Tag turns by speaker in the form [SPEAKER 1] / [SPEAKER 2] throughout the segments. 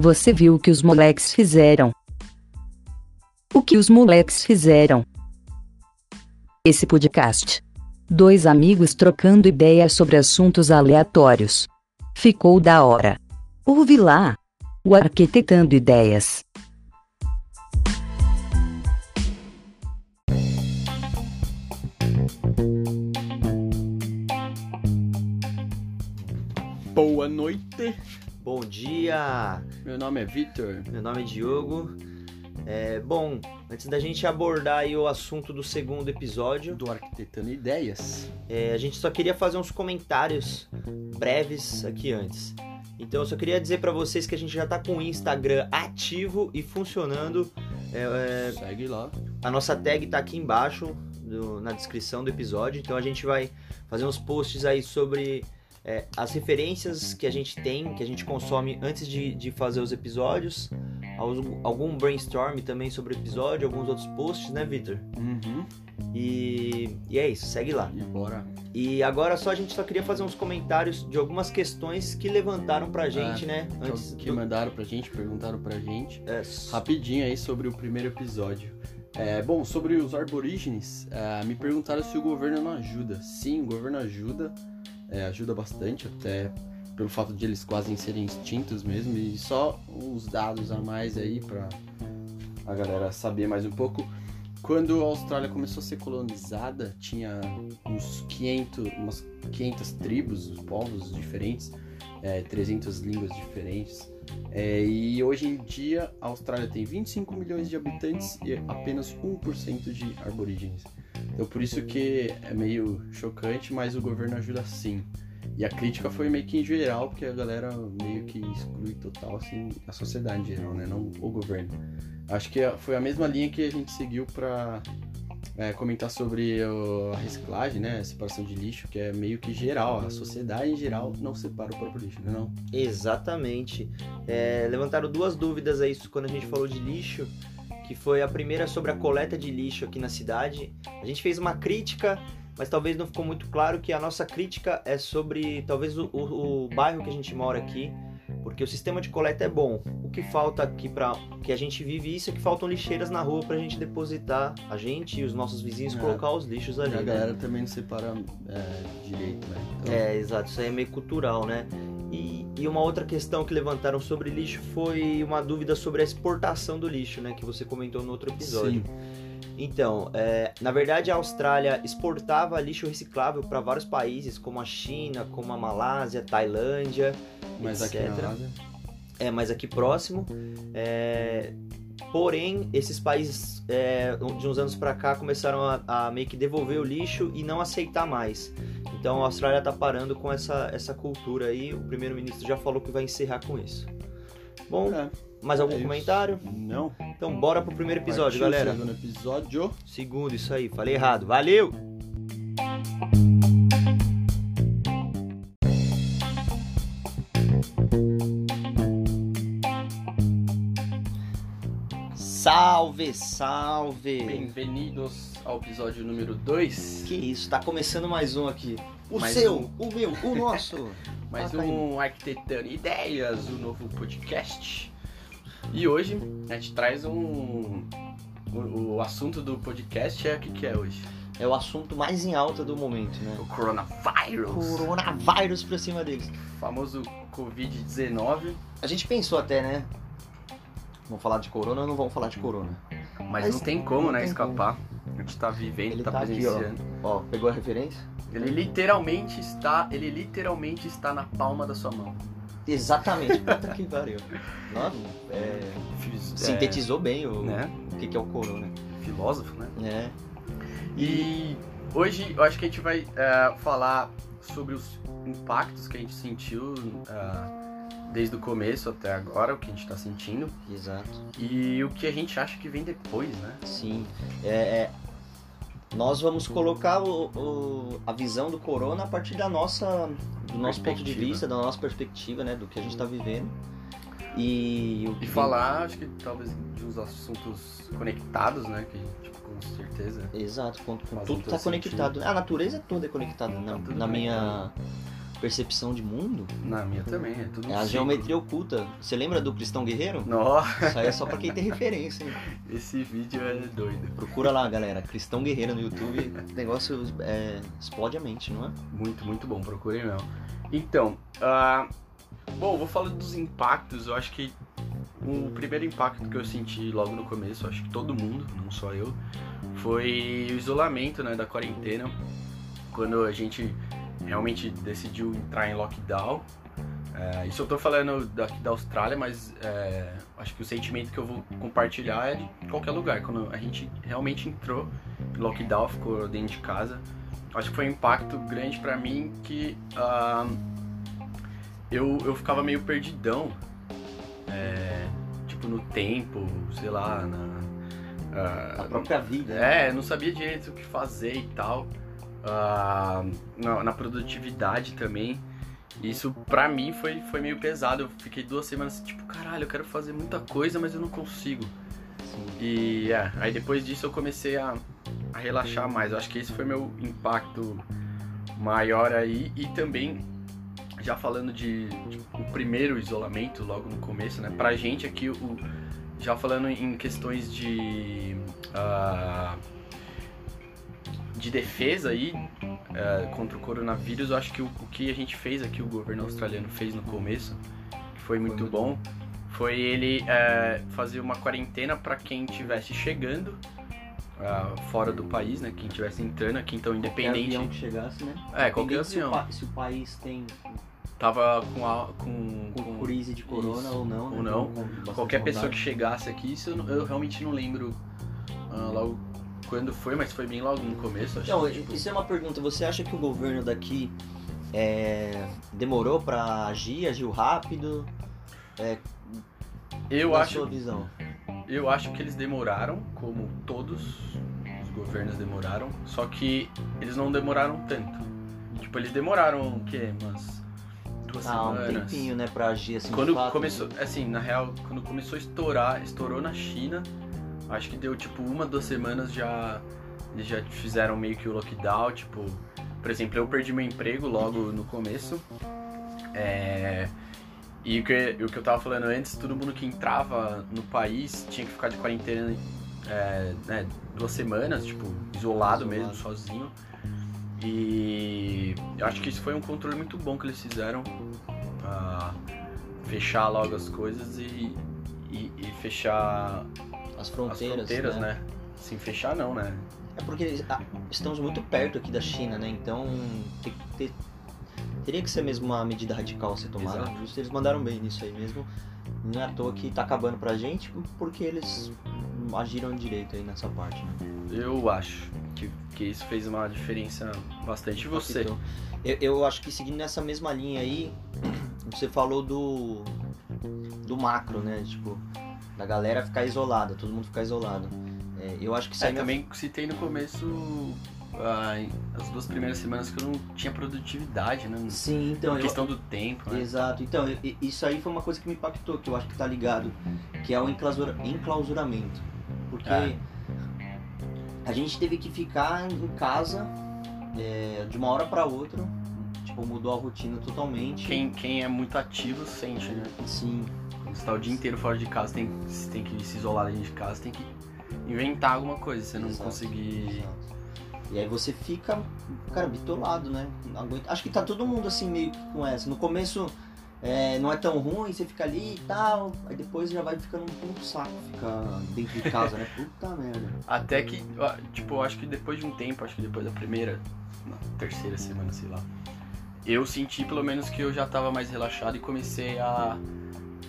[SPEAKER 1] Você viu o que os moleques fizeram? O que os moleques fizeram? Esse podcast. Dois amigos trocando ideias sobre assuntos aleatórios. Ficou da hora. Ouve lá. O Arquitetando Ideias.
[SPEAKER 2] Boa noite,
[SPEAKER 3] Bom dia,
[SPEAKER 2] meu nome é Vitor.
[SPEAKER 3] meu nome é Diogo. É, bom, antes da gente abordar o assunto do segundo episódio,
[SPEAKER 2] do Arquitetando Ideias.
[SPEAKER 3] é, a gente só queria fazer uns comentários breves aqui antes. Então eu só queria dizer pra vocês que a gente já tá com o Instagram ativo e funcionando. É, é,
[SPEAKER 2] Segue lá.
[SPEAKER 3] a nossa tag tá aqui embaixo do- na descrição do episódio. Então a gente vai fazer uns posts aí sobre é, as referências que a gente tem, que a gente consome antes de, de fazer os episódios. Algum- brainstorm também sobre o episódio, alguns outros posts, né, Victor?
[SPEAKER 2] Uhum.
[SPEAKER 3] E, e é isso, segue lá.
[SPEAKER 2] E bora.
[SPEAKER 3] E agora só a gente só queria fazer uns comentários de algumas questões que levantaram pra gente, né? Antes
[SPEAKER 2] que
[SPEAKER 3] do-
[SPEAKER 2] mandaram pra gente, perguntaram pra gente.
[SPEAKER 3] é,
[SPEAKER 2] Rapidinho aí sobre o primeiro episódio. É, bom, sobre os aborígenes, é, me perguntaram se o governo não ajuda. Sim, o governo ajuda, é, ajuda bastante, até pelo fato de eles quase serem extintos mesmo. E só uns dados a mais aí pra a galera saber mais um pouco. Quando a Austrália começou a ser colonizada, tinha uns 500, umas 500 tribos, povos diferentes, é, 300 línguas diferentes. É, e hoje em dia a Austrália tem 25 milhões de habitantes e apenas 1% de aborígenes. Então por isso que é meio chocante, mas o governo ajuda sim. E a crítica foi meio que em geral, porque a galera meio que exclui total assim a sociedade em geral, né? Não o governo. Acho que foi a mesma linha que a gente seguiu para comentar sobre o- a reciclagem, né? A separação de lixo, que é meio que geral. A sociedade em geral não separa o próprio lixo, né? Não?
[SPEAKER 3] Exatamente. É, levantaram duas dúvidas aí quando a gente falou de lixo, que foi a primeira sobre a coleta de lixo aqui na cidade. A gente fez uma crítica, mas talvez não ficou muito claro que a nossa crítica é sobre talvez o, o- o bairro que a gente mora aqui, porque o sistema de coleta é bom. O que falta aqui para que a gente vive isso é que faltam lixeiras na rua pra gente depositar a gente e os nossos vizinhos
[SPEAKER 2] É.
[SPEAKER 3] colocar os lixos ali.
[SPEAKER 2] A
[SPEAKER 3] né?
[SPEAKER 2] galera também não separa é, direito, né? Então,
[SPEAKER 3] É, exato, isso aí é meio cultural, né? E, e uma outra questão que levantaram sobre lixo foi uma dúvida sobre a exportação do lixo, né? Que você comentou no outro episódio.
[SPEAKER 2] Sim.
[SPEAKER 3] Então, é, na verdade a Austrália exportava lixo reciclável para vários países, como a China, como a Malásia, Tailândia,
[SPEAKER 2] Mas aqui
[SPEAKER 3] etc.
[SPEAKER 2] na Ásia,
[SPEAKER 3] é, mas aqui próximo. É, porém, esses países é, de uns anos pra cá começaram a, a meio que devolver o lixo e não aceitar mais. Então a Austrália tá parando com essa, essa cultura aí. O primeiro-ministro já falou que vai encerrar com isso. Bom,
[SPEAKER 2] É,
[SPEAKER 3] mais algum
[SPEAKER 2] é
[SPEAKER 3] comentário?
[SPEAKER 2] Não.
[SPEAKER 3] Então bora pro primeiro episódio,
[SPEAKER 2] Partiu o
[SPEAKER 3] galera.
[SPEAKER 2] Segundo episódio.
[SPEAKER 3] Segundo, isso aí, falei errado. Valeu! Salve, salve!
[SPEAKER 2] Bem-vindos ao episódio número 2.
[SPEAKER 3] Que isso, tá começando mais um aqui. O
[SPEAKER 2] Mais
[SPEAKER 3] seu,
[SPEAKER 2] um.
[SPEAKER 3] o meu, o nosso.
[SPEAKER 2] Mais
[SPEAKER 3] Ah,
[SPEAKER 2] um Arquitetando Ideias, o novo podcast. E hoje a gente traz um. O, o assunto do podcast é o que, que é hoje?
[SPEAKER 3] É o assunto mais em alta do momento, né?
[SPEAKER 2] O coronavírus.
[SPEAKER 3] Coronavírus pra cima deles.
[SPEAKER 2] O famoso Covid-19.
[SPEAKER 3] A gente pensou até, né? Vamos falar de corona ou não vamos falar de corona?
[SPEAKER 2] Mas,
[SPEAKER 3] Mas
[SPEAKER 2] não tem como,
[SPEAKER 3] não
[SPEAKER 2] né,
[SPEAKER 3] tem
[SPEAKER 2] escapar. A gente tá vivendo,
[SPEAKER 3] Ele
[SPEAKER 2] tá,
[SPEAKER 3] tá aqui, ó.
[SPEAKER 2] presenciando.
[SPEAKER 3] Ó, pegou a referência?
[SPEAKER 2] Ele literalmente está. Ele literalmente está na palma da sua mão.
[SPEAKER 3] Exatamente. Puta que pariu. Nossa, é,
[SPEAKER 2] Fiz-
[SPEAKER 3] sintetizou bem o,
[SPEAKER 2] é, né?
[SPEAKER 3] o que, que é o corona.
[SPEAKER 2] Filósofo, né?
[SPEAKER 3] É.
[SPEAKER 2] E hoje eu acho que a gente vai é, falar sobre os impactos que a gente sentiu é, desde o começo até agora, o que a gente está sentindo,
[SPEAKER 3] Exato.
[SPEAKER 2] e o que a gente acha que vem depois, né?
[SPEAKER 3] Sim. É, é, nós vamos colocar o- o- a visão do corona a partir da nossa, do nosso ponto de vista, da nossa perspectiva, né? Do que a gente está vivendo. E,
[SPEAKER 2] E falar, acho que talvez de uns assuntos conectados, né? Que gente com certeza.
[SPEAKER 3] Exato, com, com tudo está conectado. A natureza toda é conectada, na,
[SPEAKER 2] Tá tudo
[SPEAKER 3] na minha, percepção de mundo.
[SPEAKER 2] Na minha também, é tudo
[SPEAKER 3] É a geometria oculta. Você lembra do Cristão Guerreiro?
[SPEAKER 2] Nossa,
[SPEAKER 3] Isso aí é só pra quem tem referência, hein?
[SPEAKER 2] esse vídeo é doido.
[SPEAKER 3] Procura lá, galera. Cristão Guerreiro no YouTube. O negócio é, explode a mente, não é?
[SPEAKER 2] Muito, muito bom, procurem mesmo. Então, ah, bom, vou falar dos impactos. Eu acho que o primeiro impacto que eu senti logo no começo, acho que todo mundo, não só eu, foi o isolamento, né, da quarentena. Quando a gente realmente decidiu entrar em lockdown. É, isso eu tô falando daqui da Austrália, mas é, acho que o sentimento que eu vou compartilhar é de qualquer lugar. Quando a gente realmente entrou em lockdown, ficou dentro de casa, acho que foi um impacto grande pra mim que ah, eu, eu ficava meio perdidão, é, tipo no tempo, sei lá, na, ah,
[SPEAKER 3] A própria vida.
[SPEAKER 2] é, não sabia direito o que fazer e tal. Ah, na, na produtividade também. Isso pra mim foi, foi meio pesado. Eu fiquei duas semanas tipo, caralho, eu quero fazer muita coisa, mas eu não consigo.
[SPEAKER 3] Sim.
[SPEAKER 2] E é, aí depois disso eu comecei a, a relaxar mais. Eu acho que esse foi meu impacto maior aí. E também, já falando de, de o primeiro isolamento, logo no começo, né? Pra gente aqui, o, já falando em questões de. ah, de defesa aí ah, contra o coronavírus, eu acho que o, o que a gente fez aqui, o governo australiano fez no começo, que foi muito bom, foi ele eh, fazer uma quarentena para quem estivesse chegando ah, fora do país, né? Quem estivesse entrando aqui, então
[SPEAKER 3] Qualquer
[SPEAKER 2] independente.
[SPEAKER 3] avião que chegasse, né?
[SPEAKER 2] É, qualquer
[SPEAKER 3] Independente se o
[SPEAKER 2] avião.
[SPEAKER 3] Se o país tem
[SPEAKER 2] Tava com, a, com,
[SPEAKER 3] com
[SPEAKER 2] com-
[SPEAKER 3] crise de corona
[SPEAKER 2] isso,
[SPEAKER 3] ou não.
[SPEAKER 2] ou
[SPEAKER 3] né?
[SPEAKER 2] não.
[SPEAKER 3] Com- com bastante
[SPEAKER 2] qualquer pessoa que chegasse aqui, isso eu, não- eu realmente não lembro ah, logo quando foi, mas foi bem logo no começo. Acho
[SPEAKER 3] Então,
[SPEAKER 2] que, tipo,
[SPEAKER 3] isso é uma pergunta. Você acha que o governo daqui é, demorou pra agir, agiu rápido?
[SPEAKER 2] eu
[SPEAKER 3] Na
[SPEAKER 2] acho
[SPEAKER 3] sua visão.
[SPEAKER 2] Eu acho que eles demoraram, como todos os governos demoraram, só que eles não demoraram tanto. Tipo, eles demoraram o quê? Umas duas
[SPEAKER 3] Ah, um
[SPEAKER 2] semanas.
[SPEAKER 3] tempinho, né, pra agir assim.
[SPEAKER 2] Quando
[SPEAKER 3] fato,
[SPEAKER 2] começou,
[SPEAKER 3] né?
[SPEAKER 2] assim, na real, quando começou a estourar, estourou na China, acho que deu tipo uma, duas semanas já eles já fizeram meio que o lockdown, tipo, por exemplo, eu perdi meu emprego logo no começo. É, e o que, o que eu tava falando antes, todo mundo que entrava no país tinha que ficar de quarentena é, né, duas semanas, tipo, isolado,
[SPEAKER 3] Isolado.
[SPEAKER 2] mesmo, sozinho. E eu acho que isso foi um controle muito bom que eles fizeram. pra fechar logo as coisas e, e, e fechar
[SPEAKER 3] As
[SPEAKER 2] as
[SPEAKER 3] fronteiras,
[SPEAKER 2] fronteiras, né? Sim, fechar não, né?
[SPEAKER 3] É porque ah, estamos muito perto aqui da China, né? Então que ter- teria que ser mesmo uma medida radical a ser tomada.
[SPEAKER 2] Exato.
[SPEAKER 3] Justo, eles mandaram bem nisso aí mesmo. Não é à toa que tá acabando pra gente, porque eles agiram direito aí nessa parte, né?
[SPEAKER 2] Eu acho que, que isso fez uma diferença bastante. E você?
[SPEAKER 3] Eu, eu acho que seguindo nessa mesma linha aí, você falou do do macro, né? Tipo, da galera ficar isolada, todo mundo ficar isolado. É, eu acho que isso
[SPEAKER 2] É,
[SPEAKER 3] aí me
[SPEAKER 2] também citei no começo ah, as duas primeiras semanas que eu não tinha produtividade, né?
[SPEAKER 3] Sim, então eu,
[SPEAKER 2] questão do tempo, né?
[SPEAKER 3] Exato. Então, isso aí foi uma coisa que me impactou, que eu acho que tá ligado, que é o enclausura- enclausuramento. Porque
[SPEAKER 2] É.
[SPEAKER 3] a gente teve que ficar em casa é, de uma hora pra outra, tipo, mudou a rotina totalmente.
[SPEAKER 2] Quem, quem é muito ativo sente, né?
[SPEAKER 3] Sim,
[SPEAKER 2] você tá o dia inteiro fora de casa, tem, você tem que se isolar dentro de casa, tem que inventar alguma coisa, você não
[SPEAKER 3] Exato,
[SPEAKER 2] conseguir.
[SPEAKER 3] exato. E aí você fica, cara, bitolado, né? Acho que tá todo mundo assim meio que com essa. No começo é, não é tão ruim, você fica ali e tal, aí depois já vai ficando um pouco saco ficar dentro de casa, né? Puta merda.
[SPEAKER 2] Até que, tipo, acho que depois de um tempo, acho que depois da primeira, na terceira semana, sei lá, eu senti pelo menos que eu já tava mais relaxado e comecei a,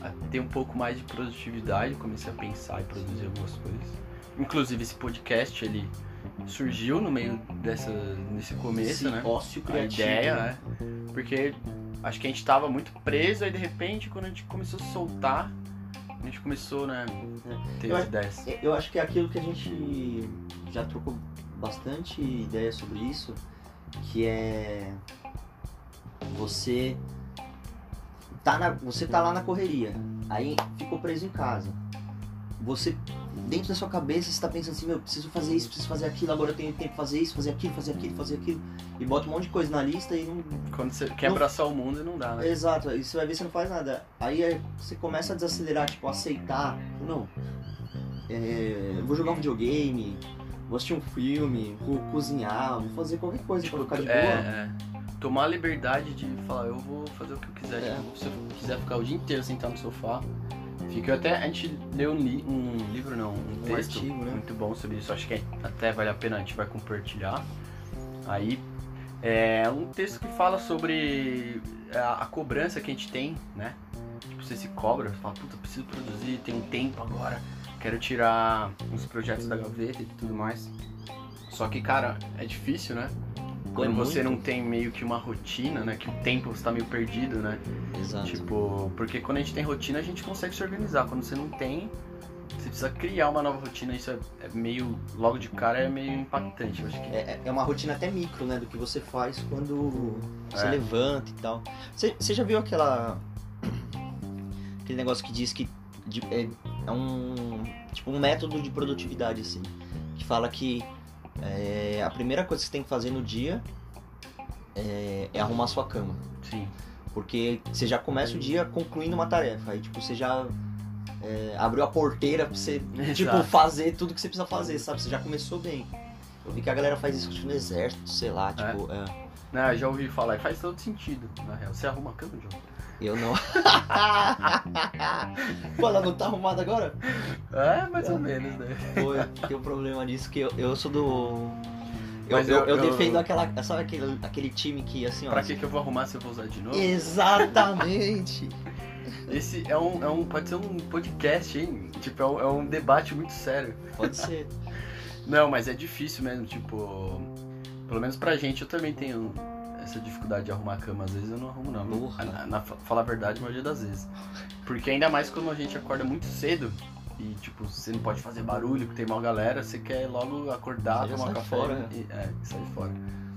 [SPEAKER 2] a ter um pouco mais de produtividade, comecei a pensar e produzir algumas coisas. Inclusive esse podcast, ele surgiu no meio dessa, nesse começo,
[SPEAKER 3] Esse
[SPEAKER 2] né?
[SPEAKER 3] ócio
[SPEAKER 2] A
[SPEAKER 3] criativo.
[SPEAKER 2] ideia, né? Porque acho que a gente tava muito preso aí de repente, quando a gente começou a soltar, a gente começou, né, ter
[SPEAKER 3] Eu
[SPEAKER 2] as
[SPEAKER 3] acho-
[SPEAKER 2] ideias.
[SPEAKER 3] Eu acho que é aquilo que a gente já trocou bastante ideia sobre isso, que é você tá na, você tá lá na correria, aí ficou preso em casa. Você dentro da sua cabeça você tá pensando assim, meu, preciso fazer isso, preciso fazer aquilo, agora eu tenho tempo pra fazer isso, fazer aquilo, fazer aquilo, fazer aquilo. E bota um monte de coisa na lista e não.
[SPEAKER 2] Quando você quer
[SPEAKER 3] Não-
[SPEAKER 2] abraçar o mundo, não dá, né?
[SPEAKER 3] Exato, aí você vai ver você não faz nada. Aí é- você começa a desacelerar, tipo, aceitar. Não. É, vou jogar um videogame, vou assistir um filme, vou cozinhar, vou fazer qualquer coisa pra ficar de boa.
[SPEAKER 2] É, é. Tomar a liberdade de falar, eu vou fazer o que eu quiser.
[SPEAKER 3] É.
[SPEAKER 2] Tipo, se eu quiser ficar o dia inteiro sentado no sofá, fica até. A gente leu um, li- um livro, não, um texto
[SPEAKER 3] artigo, né?
[SPEAKER 2] muito bom sobre isso. Acho que até vale a pena, a gente vai compartilhar. Aí é um texto que fala sobre a, a cobrança que a gente tem, né? Tipo, você se cobra, você fala, puta, eu preciso produzir, tem um tempo agora, quero tirar uns projetos da gaveta e tudo mais. Só que, cara, é difícil, né? Quando
[SPEAKER 3] É
[SPEAKER 2] você
[SPEAKER 3] muito.
[SPEAKER 2] não tem meio que uma rotina, né? Que o tempo você tá meio perdido, né?
[SPEAKER 3] Exato.
[SPEAKER 2] Tipo, porque quando a gente tem rotina, a gente consegue se organizar. Quando você não tem, você precisa criar uma nova rotina. Isso é, é meio, logo de cara, é meio impactante. Eu acho que
[SPEAKER 3] É, é uma rotina até micro, né? Do que você faz quando você
[SPEAKER 2] É.
[SPEAKER 3] levanta e tal. Você, você já viu aquela. Aquele negócio que diz que de- é, é um. Tipo, um método de produtividade, assim. Que fala que é, a primeira coisa que você tem que fazer no dia é, é arrumar sua cama.
[SPEAKER 2] sim.
[SPEAKER 3] Porque você já começa o dia concluindo uma tarefa. Aí, tipo, você já é, abriu a porteira pra você, tipo,
[SPEAKER 2] Exato.
[SPEAKER 3] fazer tudo que você precisa fazer, sabe? Você já começou bem. Eu vi que a galera faz isso no exército, sei lá, tipo, é.
[SPEAKER 2] Né, já ouvi falar e faz todo sentido, na real. Você arruma a cama, João?
[SPEAKER 3] Eu não. Pô, ela não tá arrumada agora?
[SPEAKER 2] É, mais ou menos, né?
[SPEAKER 3] Pô, eu tenho um problema nisso que eu, eu sou do. Eu, eu-
[SPEAKER 2] eu
[SPEAKER 3] eu- defendo aquela. Sabe aquele, aquele time que assim, ó.
[SPEAKER 2] Pra que, que eu vou arrumar se eu vou usar de novo?
[SPEAKER 3] Exatamente!
[SPEAKER 2] Esse é um, é um. Pode ser um podcast, hein? Tipo, é um, é um debate muito sério.
[SPEAKER 3] Pode ser.
[SPEAKER 2] Não, mas é difícil mesmo, tipo. Pelo menos pra gente, eu também tenho essa dificuldade de arrumar a cama. Às vezes eu não arrumo, não.
[SPEAKER 3] Porra.
[SPEAKER 2] Na, na, falar a verdade, a maioria das vezes. Porque ainda mais quando a gente acorda muito cedo e, tipo, você não pode fazer barulho, que tem mal galera, você quer logo acordar,
[SPEAKER 3] já
[SPEAKER 2] tomar café
[SPEAKER 3] fora, né?
[SPEAKER 2] e, é, e sair fora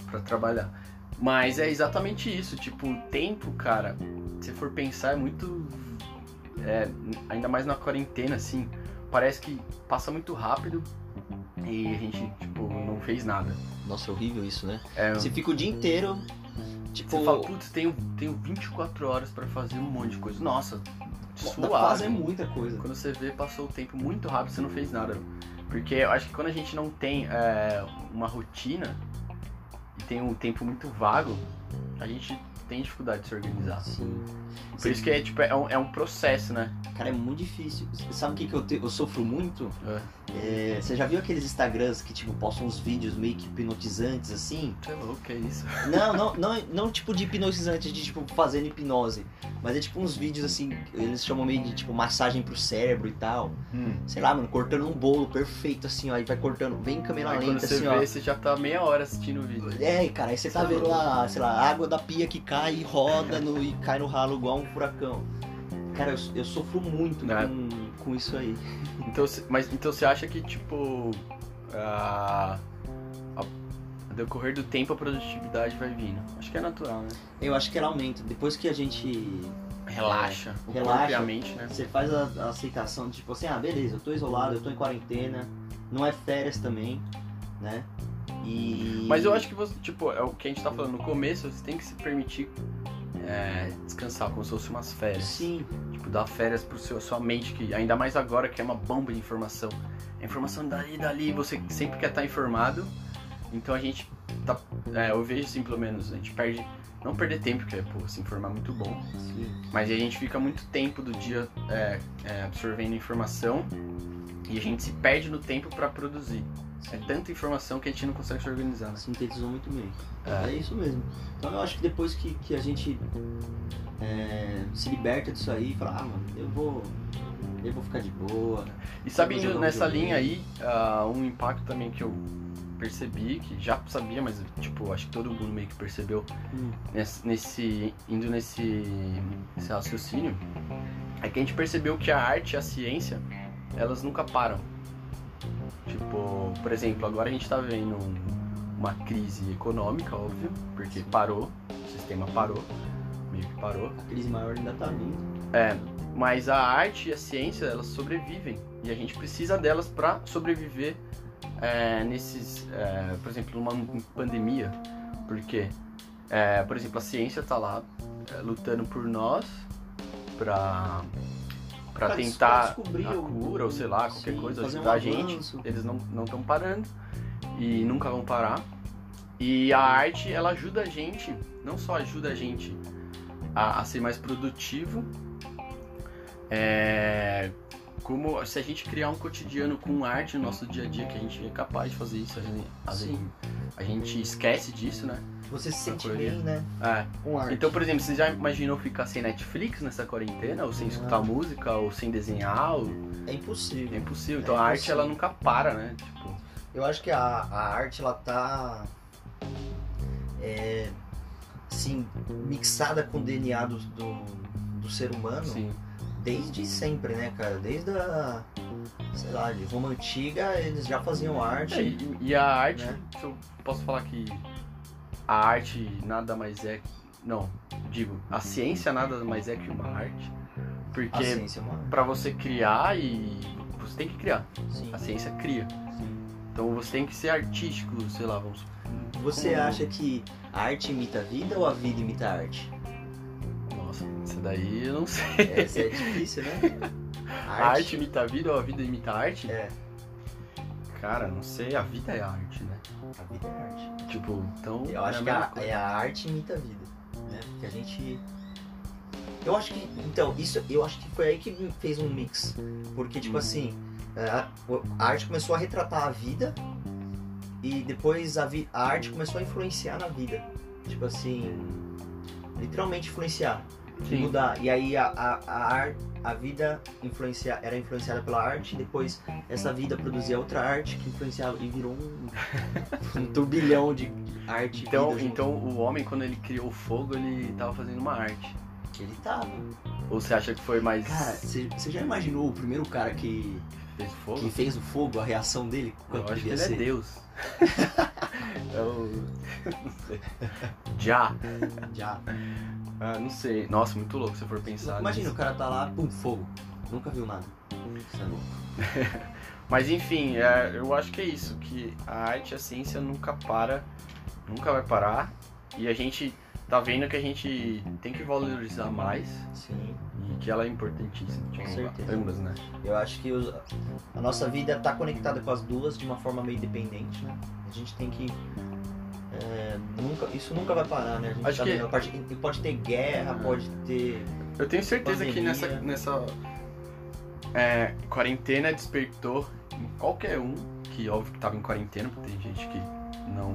[SPEAKER 2] pra trabalhar. Mas é exatamente isso, tipo, o tempo, cara, se for pensar, é muito. é, ainda mais na quarentena, assim, parece que passa muito rápido e a gente, tipo, não fez nada.
[SPEAKER 3] Nossa, é horrível isso, né?
[SPEAKER 2] É,
[SPEAKER 3] Você fica o dia inteiro. Tipo,
[SPEAKER 2] você fala, putz, tenho, tenho 24 horas pra fazer um monte de coisa. Nossa, suave.
[SPEAKER 3] fazer muita coisa.
[SPEAKER 2] Quando você vê, passou o tempo muito rápido, você não fez nada. Porque eu acho que quando a gente não tem é, uma rotina e tem um tempo muito vago, a gente tem dificuldade de se organizar.
[SPEAKER 3] Sim.
[SPEAKER 2] Por isso que é, tipo, é, um, é um processo, né?
[SPEAKER 3] Cara, é muito difícil. Sabe o que, que eu, te- eu sofro muito?
[SPEAKER 2] É.
[SPEAKER 3] É, você já viu aqueles Instagrams que, tipo, postam uns vídeos meio que hipnotizantes, assim?
[SPEAKER 2] Você é louco, que é isso?
[SPEAKER 3] Não, não, não, não tipo de hipnotizante, de, tipo, fazendo hipnose. Mas é tipo uns vídeos, assim, eles chamam meio de, tipo, massagem pro cérebro e tal. Sei lá, mano, cortando um bolo perfeito, assim, ó. Aí vai cortando, bem em câmera
[SPEAKER 2] Aí
[SPEAKER 3] lenta,
[SPEAKER 2] você
[SPEAKER 3] assim,
[SPEAKER 2] vê,
[SPEAKER 3] ó.
[SPEAKER 2] você já tá meia hora assistindo o vídeo.
[SPEAKER 3] É, cara, aí você tá
[SPEAKER 2] Você é
[SPEAKER 3] vendo lá, sei lá, água da pia que cai e roda no, e cai no ralo igual um furacão. Cara, eu, eu sofro muito
[SPEAKER 2] Né?
[SPEAKER 3] com, com isso aí.
[SPEAKER 2] Então, mas então você acha que, tipo, a, a- a decorrer do tempo a produtividade vai vindo? Acho que é natural, né?
[SPEAKER 3] Eu acho que ela aumenta. Depois que a gente.
[SPEAKER 2] Relaxa. o
[SPEAKER 3] Relaxa.
[SPEAKER 2] corpo e a mente, né?
[SPEAKER 3] Você faz a, a aceitação de tipo assim, ah, beleza, eu tô isolado, eu tô em quarentena, não é férias também, né? E.
[SPEAKER 2] Mas eu acho que você, tipo, é o que a gente tá falando no começo, você tem que se permitir é, descansar como se fosse umas férias.
[SPEAKER 3] Sim,
[SPEAKER 2] Tipo, dar férias pro seu, sua mente, que ainda mais agora que é uma bomba de informação. A informação dali, dali, você sempre quer estar informado. Então a gente tá. é, eu vejo assim, pelo menos, a gente perde. Não perder tempo, porque pô, se informar é muito bom.
[SPEAKER 3] sim.
[SPEAKER 2] Mas a gente fica muito tempo do dia é, é, absorvendo informação e a gente se perde no tempo pra produzir. É tanta informação que a gente não consegue se organizar. Né?
[SPEAKER 3] Sintetizou muito bem.
[SPEAKER 2] É.
[SPEAKER 3] É. isso mesmo. Então eu acho que depois que, que a gente é, se liberta disso aí, fala, ah, mano, eu vou. Eu vou ficar de boa.
[SPEAKER 2] E sabe, nessa linha aí, ah, um impacto também que eu percebi, que já sabia, mas tipo, acho que todo mundo meio que percebeu
[SPEAKER 3] Hum.
[SPEAKER 2] nesse, nesse- indo nesse, nesse raciocínio, é que a gente percebeu que a arte e a ciência, elas nunca param. Tipo, por exemplo, agora a gente tá vivendo um- uma crise econômica, óbvio, porque parou, o sistema parou, meio que parou.
[SPEAKER 3] A crise maior ainda tá vindo.
[SPEAKER 2] É, Mas a arte e a ciência, elas sobrevivem. E a gente precisa delas para sobreviver é, nesses. É, por exemplo, numa pandemia. Porque, é, por exemplo, a ciência tá lá é, lutando por nós para para tentar
[SPEAKER 3] descobrir
[SPEAKER 2] a cura ou sei lá, qualquer
[SPEAKER 3] Sim,
[SPEAKER 2] coisa,
[SPEAKER 3] um
[SPEAKER 2] ajudar a gente. Eles não não estão parando e nunca vão parar. E a arte, ela ajuda a gente, não só ajuda a gente a, a ser mais produtivo, é, como se a gente criar um cotidiano com arte no nosso dia a dia, que a gente é capaz de fazer isso, a gente, a gente esquece disso, né?
[SPEAKER 3] Você se sente
[SPEAKER 2] correria.
[SPEAKER 3] bem, né?
[SPEAKER 2] É.
[SPEAKER 3] Com arte.
[SPEAKER 2] Então, por exemplo, você já imaginou ficar sem Netflix nessa quarentena? Ou sem escutar
[SPEAKER 3] Não.
[SPEAKER 2] música? Ou sem desenhar? Ou...
[SPEAKER 3] É impossível.
[SPEAKER 2] É impossível. Então
[SPEAKER 3] É
[SPEAKER 2] a arte,
[SPEAKER 3] impossível.
[SPEAKER 2] ela nunca para, né? Tipo,
[SPEAKER 3] Eu acho que a, a arte, ela tá. É. Assim, mixada com o DNA do, do, do ser humano
[SPEAKER 2] sim.
[SPEAKER 3] desde sempre, né, cara? Desde a. Sei lá, de Roma Antiga, eles já faziam arte.
[SPEAKER 2] É, e, e a arte,
[SPEAKER 3] Né?
[SPEAKER 2] se eu posso falar que a arte nada mais é. Não, digo, a ciência nada mais é que uma arte. Porque
[SPEAKER 3] é arte.
[SPEAKER 2] pra você criar e. Você tem que criar.
[SPEAKER 3] Sim.
[SPEAKER 2] A ciência cria. Então você tem que ser artístico, sei lá, vamos.
[SPEAKER 3] Você
[SPEAKER 2] Como-
[SPEAKER 3] acha que a arte imita a vida ou a vida imita a arte?
[SPEAKER 2] Nossa, isso daí eu não sei.
[SPEAKER 3] Essa é difícil, né?
[SPEAKER 2] A arte imita a vida ou a vida imita a arte?
[SPEAKER 3] É,
[SPEAKER 2] Cara, não sei, a vida é a arte, né?
[SPEAKER 3] a vida é arte.
[SPEAKER 2] Tipo, então.
[SPEAKER 3] Eu
[SPEAKER 2] é
[SPEAKER 3] acho
[SPEAKER 2] a
[SPEAKER 3] que a, é a arte imita a vida, né? Porque a gente... Eu acho que... Então, isso... Eu acho que foi aí que fez um mix. Porque, tipo
[SPEAKER 2] Uhum.
[SPEAKER 3] assim... A, a arte começou a retratar a vida e depois a, vi, a arte começou a influenciar na vida. Tipo assim... Literalmente influenciar.
[SPEAKER 2] Sim.
[SPEAKER 3] Mudar. E aí a, a, a, a vida influencia, era influenciada pela arte, e depois essa vida produzia outra arte que influenciava e virou um, um turbilhão de arte.
[SPEAKER 2] Então, então o homem, quando ele criou o fogo, ele tava fazendo uma arte.
[SPEAKER 3] Ele tava.
[SPEAKER 2] Ou você acha que foi mais.
[SPEAKER 3] Cara, você já imaginou o primeiro cara que,
[SPEAKER 2] fez fogo?
[SPEAKER 3] que fez o fogo, a reação dele?
[SPEAKER 2] Eu
[SPEAKER 3] Quanto
[SPEAKER 2] acho que ele
[SPEAKER 3] ser?
[SPEAKER 2] é Deus. é o. Já.
[SPEAKER 3] Já.
[SPEAKER 2] Ah, não sei. Nossa, muito louco se for pensar.
[SPEAKER 3] Imagina, o
[SPEAKER 2] nisso.
[SPEAKER 3] cara tá lá, pum, fogo. Nunca viu nada. Isso é louco.
[SPEAKER 2] Mas enfim, é, eu acho que é isso, que a arte e a ciência nunca para, nunca vai parar. E a gente tá vendo que a gente tem que valorizar mais
[SPEAKER 3] Sim.
[SPEAKER 2] e que ela é importantíssima. Tipo,
[SPEAKER 3] certeza.
[SPEAKER 2] ambas, né?
[SPEAKER 3] Eu acho que os- a nossa vida tá conectada com as duas de uma forma meio dependente, né? A gente tem que. é, nunca, isso nunca vai parar, né? A gente
[SPEAKER 2] Acho
[SPEAKER 3] tá
[SPEAKER 2] que-
[SPEAKER 3] vendo, pode, pode ter guerra, pode ter.
[SPEAKER 2] Eu tenho certeza que
[SPEAKER 3] Pandemia.
[SPEAKER 2] nessa, nessa é, quarentena despertou em qualquer um, que óbvio que tava em quarentena, porque tem gente que não,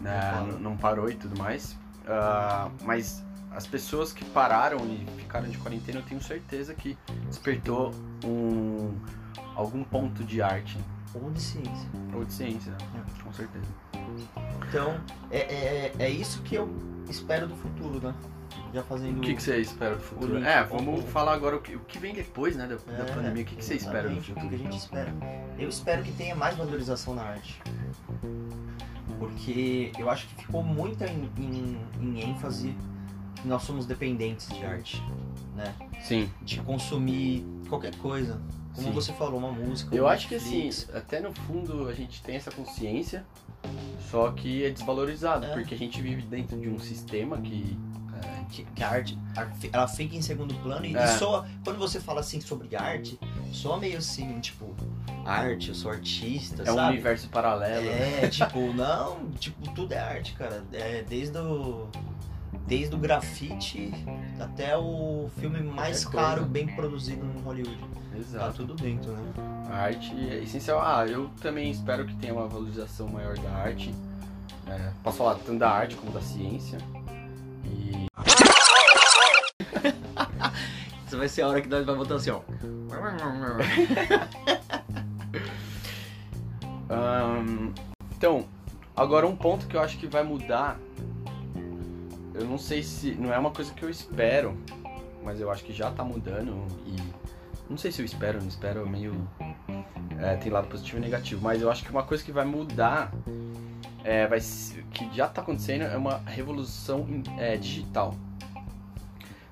[SPEAKER 2] né,
[SPEAKER 3] Não parou.
[SPEAKER 2] não, parou e tudo mais. Ah, mas as pessoas que pararam e ficaram de quarentena, eu tenho certeza que despertou um, algum ponto de arte
[SPEAKER 3] Ou de ciência.
[SPEAKER 2] ou de ciência, né? com certeza.
[SPEAKER 3] Então, é, é, é isso que eu espero do futuro, né? Já fazendo.
[SPEAKER 2] O que, que você espera do futuro? É, vamos falar agora o que, o que vem depois, né, da, da
[SPEAKER 3] É,
[SPEAKER 2] pandemia. O que, que você espera do futuro?
[SPEAKER 3] O que a gente espera? Eu espero que tenha mais valorização na arte. Porque eu acho que ficou muita em, em- em ênfase que nós somos dependentes de arte, né?
[SPEAKER 2] Sim.
[SPEAKER 3] De consumir qualquer coisa. Como
[SPEAKER 2] Sim.
[SPEAKER 3] você falou, uma música.
[SPEAKER 2] Eu
[SPEAKER 3] um
[SPEAKER 2] acho que assim, até no fundo a gente tem essa consciência, só que é desvalorizado,
[SPEAKER 3] É.
[SPEAKER 2] porque a gente vive dentro de um sistema que. é,
[SPEAKER 3] que, que a arte ela fica em segundo plano e,
[SPEAKER 2] É.
[SPEAKER 3] e soa, quando você fala assim sobre arte, soa meio assim, tipo, arte, eu sou artista,
[SPEAKER 2] é um
[SPEAKER 3] sabe?
[SPEAKER 2] universo paralelo.
[SPEAKER 3] É, tipo, não, tipo, tudo é arte, cara. É desde o desde o grafite até o filme mais caro bem produzido no Hollywood. Tá
[SPEAKER 2] Exato.
[SPEAKER 3] tudo dentro, né?
[SPEAKER 2] A arte é essencial. Ah, eu também espero que tenha uma valorização maior da arte. É, posso falar tanto da arte como da ciência. E.
[SPEAKER 3] Isso vai ser a hora que nós vamos botar assim, ó.
[SPEAKER 2] Ahn, então, agora um ponto que eu acho que vai mudar. Eu não sei se. Não é uma coisa que eu espero, mas eu acho que já tá mudando e. Não sei se eu espero, não espero, é meio. é, tem lado positivo e negativo, mas eu acho que uma coisa que vai mudar. É, vai, que já tá acontecendo é uma revolução é, digital.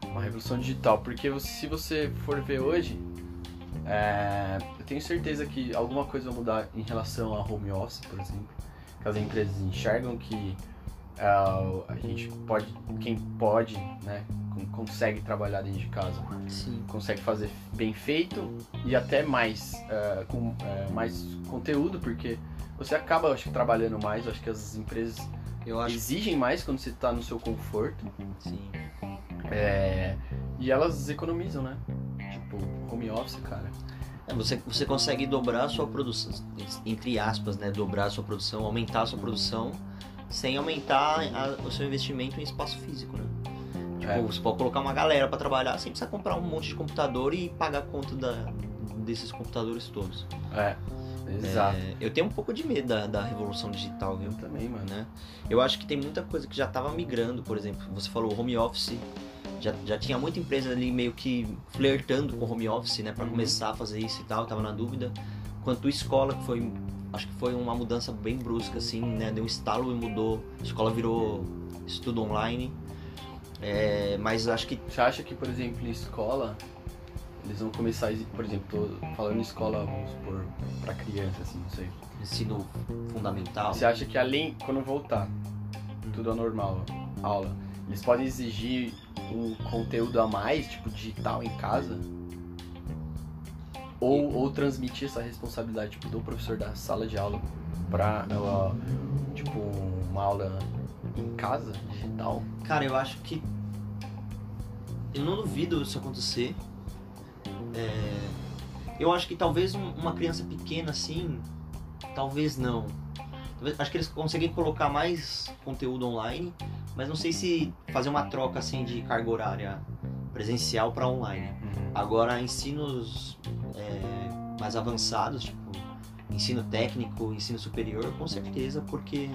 [SPEAKER 2] Uma revolução digital, porque se você for ver hoje, é, eu tenho certeza que alguma coisa vai mudar em relação a home office, por exemplo. Que as empresas enxergam que ah, a gente pode, quem pode, né, con- consegue trabalhar dentro de casa,
[SPEAKER 4] Sim.
[SPEAKER 2] consegue fazer bem feito e até mais, ah, com eh, mais conteúdo, porque você acaba, acho que, trabalhando mais, acho que as empresas
[SPEAKER 4] acho
[SPEAKER 2] exigem mais quando você está no seu conforto.
[SPEAKER 4] sim.
[SPEAKER 2] É, e elas economizam, né? Tipo, home office, cara.
[SPEAKER 3] É, você, você consegue dobrar a sua produção, entre aspas, né? Dobrar a sua produção, aumentar a sua produção, sem aumentar a- o seu investimento em espaço físico, né? Tipo,
[SPEAKER 2] É.
[SPEAKER 3] você pode colocar uma galera pra trabalhar sem precisar comprar um monte de computador e pagar a conta da- desses computadores todos.
[SPEAKER 2] É, exato.
[SPEAKER 3] É, eu tenho um pouco de medo da, da revolução digital, viu?
[SPEAKER 2] Eu também, mano.
[SPEAKER 3] né? Eu acho que tem muita coisa que já estava migrando, por exemplo, você falou home office, já, já tinha muita empresa ali meio que flertando com home office, né, para
[SPEAKER 2] Uhum.
[SPEAKER 3] começar a fazer isso e tal, tava na dúvida. Quanto escola, que foi, acho que foi uma mudança bem brusca assim, né, deu um estalo e mudou, a escola virou estudo online. É, mas acho que
[SPEAKER 2] Você acha que, por exemplo, em escola, eles vão começar, por exemplo, tô falando em escola, vamos supor, pra criança, assim, não sei.
[SPEAKER 3] ensino fundamental.
[SPEAKER 2] Você acha que além, quando voltar tudo ao normal, aula, eles podem exigir um conteúdo a mais, tipo digital em casa? Ou, ou transmitir essa responsabilidade tipo, do professor da sala de aula pra ela, tipo, uma aula em casa, digital?
[SPEAKER 3] Cara, eu acho que. Eu não duvido isso acontecer. É, Eu acho que talvez um- uma criança pequena assim. Talvez não. Talvez- Acho que eles conseguem colocar mais conteúdo online, mas não sei se fazer uma troca assim de carga horária presencial para online. Agora, ensinos é, mais avançados, tipo ensino técnico, ensino superior, com certeza, porque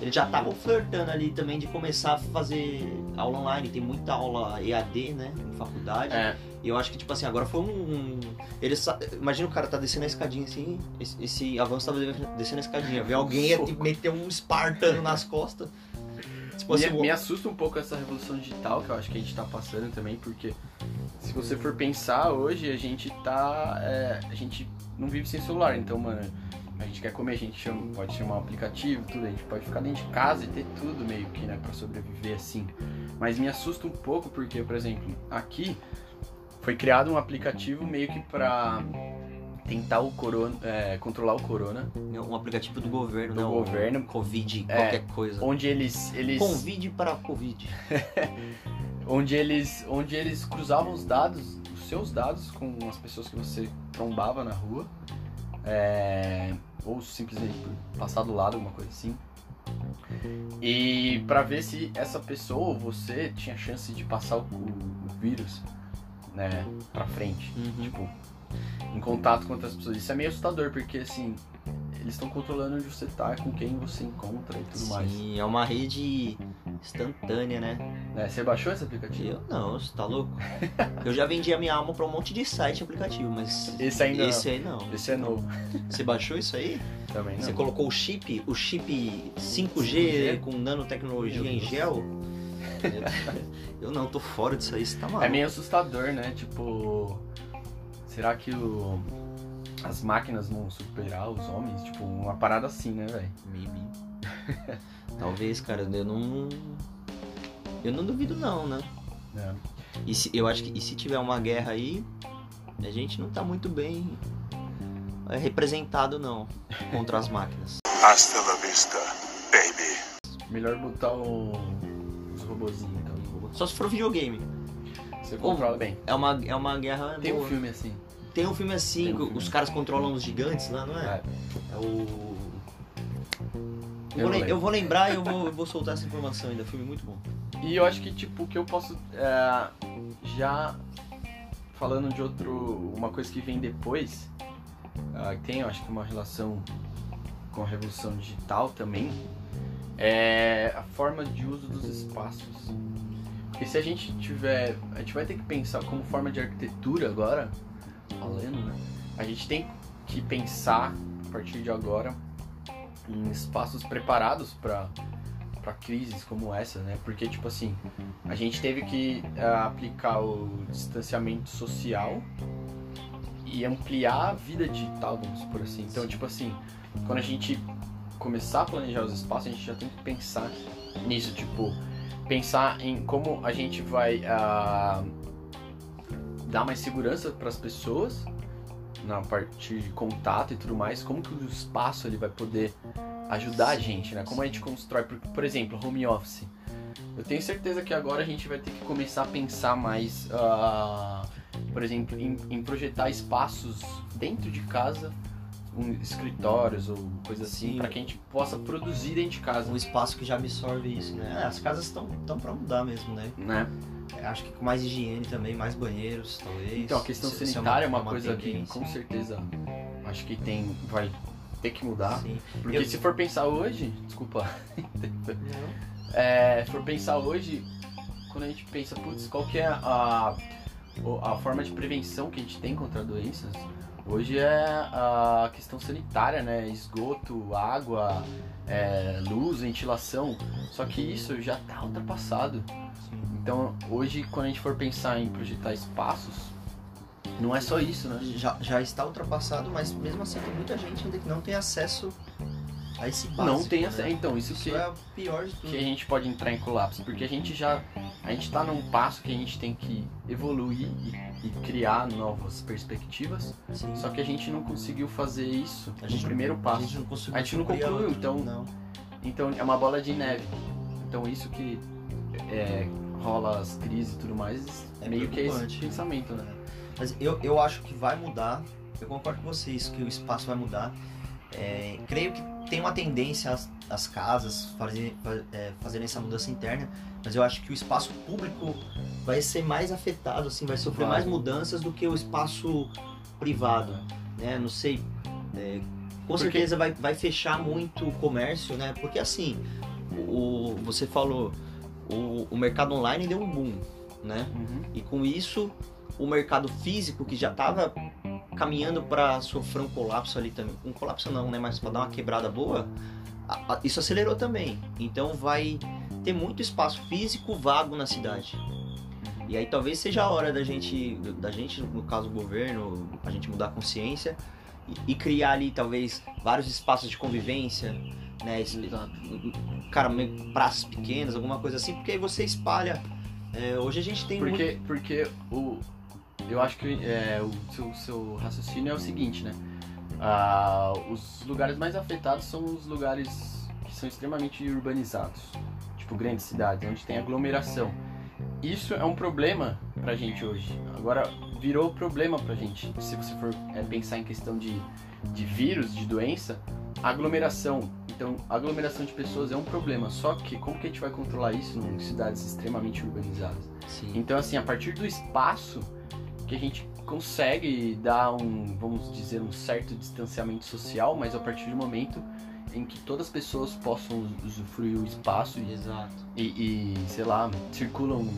[SPEAKER 3] eles já estavam flertando ali também de começar a fazer aula online. Tem muita aula EAD, né, em faculdade.
[SPEAKER 2] É,
[SPEAKER 3] E eu acho que, tipo assim, agora foi um. um- eles Imagina o cara tá descendo a escadinha assim, esse, esse avanço tá descendo a escadinha. Vê alguém ia meter um espartano nas costas.
[SPEAKER 2] Me, me assusta um pouco essa revolução digital que eu acho que a gente tá passando também, porque se você for pensar hoje, a gente tá. é, a gente não vive sem celular, então, mano, a gente quer comer, a gente chama- pode chamar um aplicativo, tudo, a gente pode ficar dentro de casa e ter tudo meio que, né, pra sobreviver assim. Mas me assusta um pouco porque, por exemplo, aqui foi criado um aplicativo meio que pra tentar o corona, é, controlar o corona,
[SPEAKER 3] um aplicativo do governo,
[SPEAKER 2] Do
[SPEAKER 3] né? o
[SPEAKER 2] governo.
[SPEAKER 3] Covid,
[SPEAKER 2] É,
[SPEAKER 3] qualquer coisa.
[SPEAKER 2] onde eles eles
[SPEAKER 3] Convide para Covid.
[SPEAKER 2] onde eles onde eles cruzavam os dados, os seus dados com as pessoas que você trombava na rua, é, ou simplesmente passar do lado, alguma coisa assim. E pra ver se essa pessoa ou você tinha chance de passar o, o vírus, né, pra frente,
[SPEAKER 3] Uhum.
[SPEAKER 2] tipo, em contato com outras pessoas. Isso é meio assustador porque assim, eles estão controlando onde você tá, com quem você encontra e tudo mais.
[SPEAKER 3] Sim, é uma rede instantânea, né?
[SPEAKER 2] Né, Você baixou esse aplicativo?
[SPEAKER 3] Eu não, você tá louco? Eu já vendi a minha alma pra um monte de site aplicativo, mas
[SPEAKER 2] Esse ainda não.
[SPEAKER 3] esse aí não.
[SPEAKER 2] Esse é novo
[SPEAKER 3] Você baixou isso aí?
[SPEAKER 2] também, não.
[SPEAKER 3] Você colocou o chip, o chip 5G,
[SPEAKER 2] 5G?
[SPEAKER 3] com nanotecnologia
[SPEAKER 2] Meu
[SPEAKER 3] em
[SPEAKER 2] Deus.
[SPEAKER 3] gel? Eu não, tô fora disso aí, você tá maluco.
[SPEAKER 2] É meio assustador, né? Tipo, será que o... as máquinas vão superar os homens? Tipo, uma parada assim, né, velho?
[SPEAKER 3] Maybe. Talvez, cara, eu não. Eu não duvido não, né?
[SPEAKER 2] É.
[SPEAKER 3] E se, eu acho que e se tiver uma guerra aí, a gente não tá muito bem é, representado não contra as máquinas.
[SPEAKER 5] Hasta la vista, baby.
[SPEAKER 2] Melhor botar o... os robozinhos, então.
[SPEAKER 3] Só se for videogame.
[SPEAKER 2] Você controla bem.
[SPEAKER 3] É uma, é uma guerra.
[SPEAKER 2] Tem um
[SPEAKER 3] boa.
[SPEAKER 2] filme assim.
[SPEAKER 3] Tem um filme assim,
[SPEAKER 2] um filme.
[SPEAKER 3] os caras controlam os gigantes lá, não é?
[SPEAKER 2] É.
[SPEAKER 3] É o. Eu,
[SPEAKER 2] Eu
[SPEAKER 3] vou, eu vou lembrar e eu vou, eu vou soltar essa informação ainda. Filme muito bom.
[SPEAKER 2] E eu acho que, tipo, que eu posso. é, já falando de outro. Uma coisa que vem depois. que tem, eu acho que uma relação com a revolução digital também. É a forma de uso dos espaços. Porque se a gente tiver. A gente vai ter que pensar como forma de arquitetura agora. Falando, né? A gente tem que pensar a partir de agora em espaços preparados para para crises como essa, né? Porque tipo assim, a gente teve que ah, aplicar o distanciamento social e ampliar a vida digital, vamos por assim. Então, tipo assim, quando a gente começar a planejar os espaços, a gente já tem que pensar nisso, tipo, pensar em como a gente vai ah, dar mais segurança para as pessoas na partir de contato e tudo mais, como que o espaço ele vai poder ajudar a gente, né? Como a gente constrói, por, por exemplo, home office. Eu tenho certeza que agora a gente vai ter que começar a pensar mais, ah, por exemplo, em, em projetar espaços dentro de casa, um, escritórios ou coisa assim,
[SPEAKER 3] Sim.
[SPEAKER 2] para que a gente possa produzir dentro de casa,
[SPEAKER 3] Um espaço que já absorve isso, né? É, as casas estão tão para mudar mesmo, né?
[SPEAKER 2] né?
[SPEAKER 3] É, Acho que com mais higiene também, mais banheiros, talvez.
[SPEAKER 2] Então a questão
[SPEAKER 3] Isso- isso
[SPEAKER 2] sanitária é uma, coisa que com certeza acho que tem vai ter que mudar.
[SPEAKER 3] Sim.
[SPEAKER 2] Porque
[SPEAKER 3] Eu-
[SPEAKER 2] se for pensar hoje, desculpa, é, for pensar hoje, quando a gente pensa, putz, qual que é a, a forma de prevenção que a gente tem contra doenças? Hoje é a questão sanitária, né? Esgoto, água, é, luz, ventilação. Só que isso já está ultrapassado. Então hoje, quando a gente for pensar em projetar espaços, não é só isso, né?
[SPEAKER 3] Já, já está ultrapassado, mas mesmo assim tem muita gente ainda que não tem acesso a esse básico.
[SPEAKER 2] não tem
[SPEAKER 3] né?
[SPEAKER 2] essa. Então, isso, que,
[SPEAKER 3] é o pior de tudo.
[SPEAKER 2] que a gente pode entrar em colapso, porque a gente já a gente tá num passo que a gente tem que evoluir e, e criar novas perspectivas,
[SPEAKER 3] Sim.
[SPEAKER 2] só que a gente não conseguiu fazer isso
[SPEAKER 3] A
[SPEAKER 2] no primeiro
[SPEAKER 3] A
[SPEAKER 2] passo.
[SPEAKER 3] gente não conseguiu
[SPEAKER 2] A gente não
[SPEAKER 3] a
[SPEAKER 2] concluiu, então-
[SPEAKER 3] Não.
[SPEAKER 2] Então é uma bola de neve. Então isso que é, rola as crises e tudo mais,
[SPEAKER 3] É
[SPEAKER 2] meio que é esse pensamento, né?
[SPEAKER 3] Mas eu, eu acho que vai mudar. Eu concordo com vocês que o espaço vai mudar. É, creio que tem uma tendência as, as casas é, fazerem essa mudança interna, mas eu acho que o espaço público vai ser mais afetado, assim, vai sofrer mais mudanças do que o espaço privado, né? Não sei. é, com
[SPEAKER 2] Porque-
[SPEAKER 3] certeza vai, vai fechar muito o comércio, né? Porque assim, o, você falou, o, o mercado online deu um boom, né?
[SPEAKER 2] Uhum.
[SPEAKER 3] E com isso, o mercado físico, que já estava caminhando para sofrer um colapso ali também, um colapso não, né? Mas para dar uma quebrada boa, isso acelerou também. Então vai ter muito espaço físico vago na cidade. E aí talvez seja a hora da gente, da gente, no caso o governo, a gente mudar a consciência e, e criar ali talvez vários espaços de convivência, né? Cara, praças pequenas, alguma coisa assim, porque aí você espalha. É, hoje a gente tem muito
[SPEAKER 2] Porque, porque o, eu acho que é, o seu, seu raciocínio é o seguinte, né? Ah, os lugares mais afetados são os lugares que são extremamente urbanizados, tipo grandes cidades, onde tem aglomeração. Isso é um problema pra gente hoje. Agora virou problema pra gente. Se você for é, pensar em questão de, de vírus, de doença, a aglomeração. Então, aglomeração de pessoas é um problema. Só que como que a gente vai controlar isso em cidades extremamente urbanizadas?
[SPEAKER 3] Sim.
[SPEAKER 2] Então, assim, a partir do espaço que a gente consegue dar um, vamos dizer, um certo distanciamento social, mas a partir do momento em que todas as pessoas possam usufruir o espaço e,
[SPEAKER 3] Exato.
[SPEAKER 2] e, e, sei lá, circulam